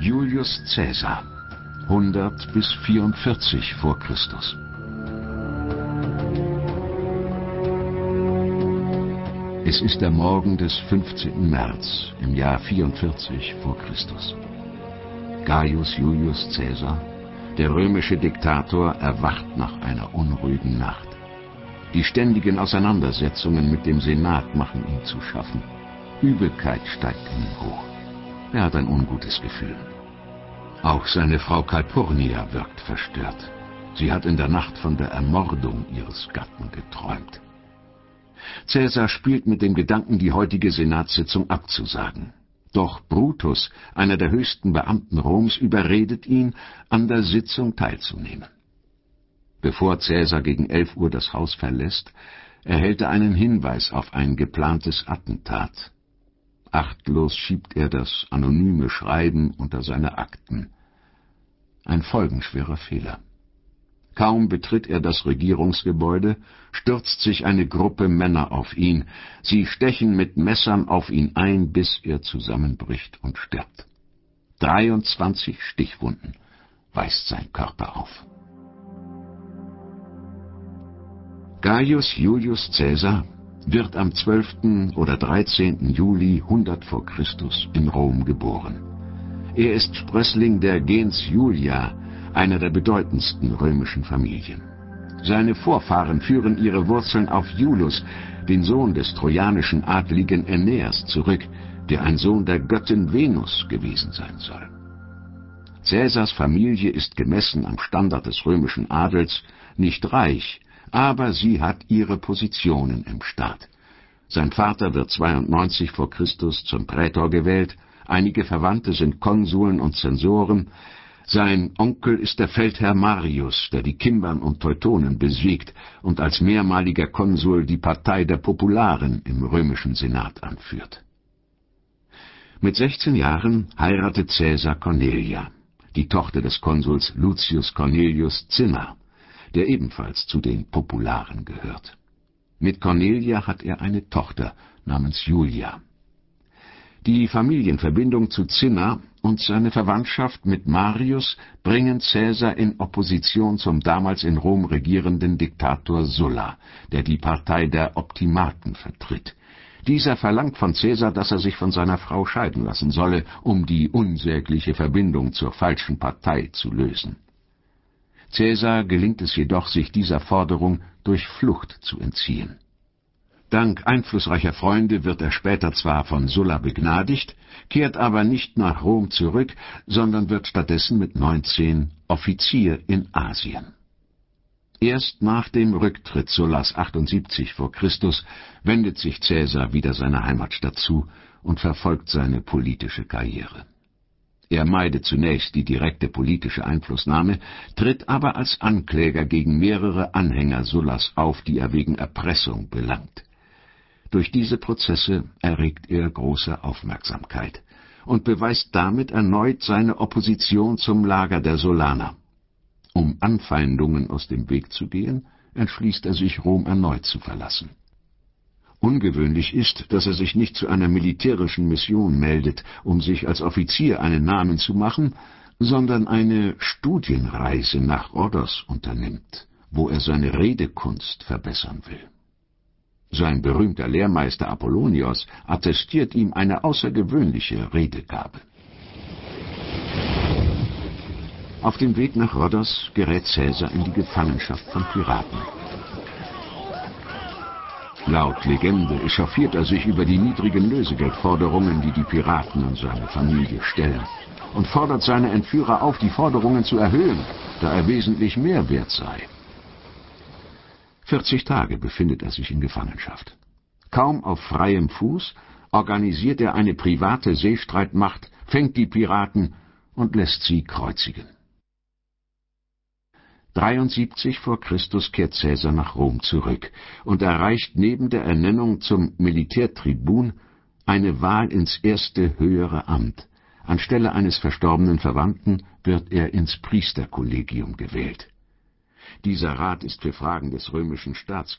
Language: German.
Julius Caesar 100 bis 44 vor Christus. Es ist der Morgen des 15. März im Jahr 44 vor Christus. Gaius Julius Caesar, der römische Diktator, erwacht nach einer unruhigen Nacht. Die ständigen Auseinandersetzungen mit dem Senat machen ihm zu schaffen. Übelkeit steigt ihm hoch. Er hat ein ungutes Gefühl. Auch seine Frau Calpurnia wirkt verstört. Sie hat in der Nacht von der Ermordung ihres Gatten geträumt. Cäsar spielt mit dem Gedanken, die heutige Senatssitzung abzusagen. Doch Brutus, einer der höchsten Beamten Roms, überredet ihn, an der Sitzung teilzunehmen. Bevor Cäsar gegen elf Uhr das Haus verlässt, erhält er einen Hinweis auf ein geplantes Attentat. Achtlos schiebt er das anonyme Schreiben unter seine Akten. Ein folgenschwerer Fehler. Kaum betritt er das Regierungsgebäude, stürzt sich eine Gruppe Männer auf ihn. Sie stechen mit Messern auf ihn ein, bis er zusammenbricht und stirbt. 23 Stichwunden weist sein Körper auf. Gaius Julius Caesar wird am 12. oder 13. Juli 100 vor Christus in Rom geboren. Er ist Sprössling der Gens Julia, einer der bedeutendsten römischen Familien. Seine Vorfahren führen ihre Wurzeln auf Iulus, den Sohn des trojanischen Adligen Aeneas, zurück, der ein Sohn der Göttin Venus gewesen sein soll. Caesars Familie ist gemessen am Standard des römischen Adels nicht reich, aber sie hat ihre Positionen im Staat. Sein Vater wird 92 vor Christus zum Prätor gewählt, einige Verwandte sind Konsuln und Zensoren, sein Onkel ist der Feldherr Marius, der die Kimbern und Teutonen besiegt und als mehrmaliger Konsul die Partei der Popularen im römischen Senat anführt. Mit 16 Jahren heiratet Caesar Cornelia, die Tochter des Konsuls Lucius Cornelius Cinna der ebenfalls zu den Popularen gehört. Mit Cornelia hat er eine Tochter namens Julia. Die Familienverbindung zu Cinna und seine Verwandtschaft mit Marius bringen Caesar in Opposition zum damals in Rom regierenden Diktator Sulla, der die Partei der Optimaten vertritt. Dieser verlangt von Caesar, dass er sich von seiner Frau scheiden lassen solle, um die unsägliche Verbindung zur falschen Partei zu lösen. Caesar gelingt es jedoch, sich dieser Forderung durch Flucht zu entziehen. Dank einflussreicher Freunde wird er später zwar von Sulla begnadigt, kehrt aber nicht nach Rom zurück, sondern wird stattdessen mit 19 Offizier in Asien. Erst nach dem Rücktritt Sullas 78 vor Christus wendet sich Caesar wieder seiner Heimatstadt zu und verfolgt seine politische Karriere. Er meidet zunächst die direkte politische Einflussnahme, tritt aber als Ankläger gegen mehrere Anhänger Sullas auf, die er wegen Erpressung belangt. Durch diese Prozesse erregt er große Aufmerksamkeit und beweist damit erneut seine Opposition zum Lager der Solaner. Um Anfeindungen aus dem Weg zu gehen, entschließt er sich, Rom erneut zu verlassen. Ungewöhnlich ist, dass er sich nicht zu einer militärischen Mission meldet, um sich als Offizier einen Namen zu machen, sondern eine Studienreise nach Rhodos unternimmt, wo er seine Redekunst verbessern will. Sein berühmter Lehrmeister Apollonios attestiert ihm eine außergewöhnliche Redegabe. Auf dem Weg nach Rhodos gerät Caesar in die Gefangenschaft von Piraten. Laut Legende echauffiert er sich über die niedrigen Lösegeldforderungen, die die Piraten und seine Familie stellen, und fordert seine Entführer auf, die Forderungen zu erhöhen, da er wesentlich mehr wert sei. 40 Tage befindet er sich in Gefangenschaft. Kaum auf freiem Fuß organisiert er eine private Seestreitmacht, fängt die Piraten und lässt sie kreuzigen. 73 vor Christus kehrt Caesar nach Rom zurück und erreicht neben der Ernennung zum Militärtribun eine Wahl ins erste höhere Amt. Anstelle eines verstorbenen Verwandten wird er ins Priesterkollegium gewählt. Dieser Rat ist für Fragen des römischen Staats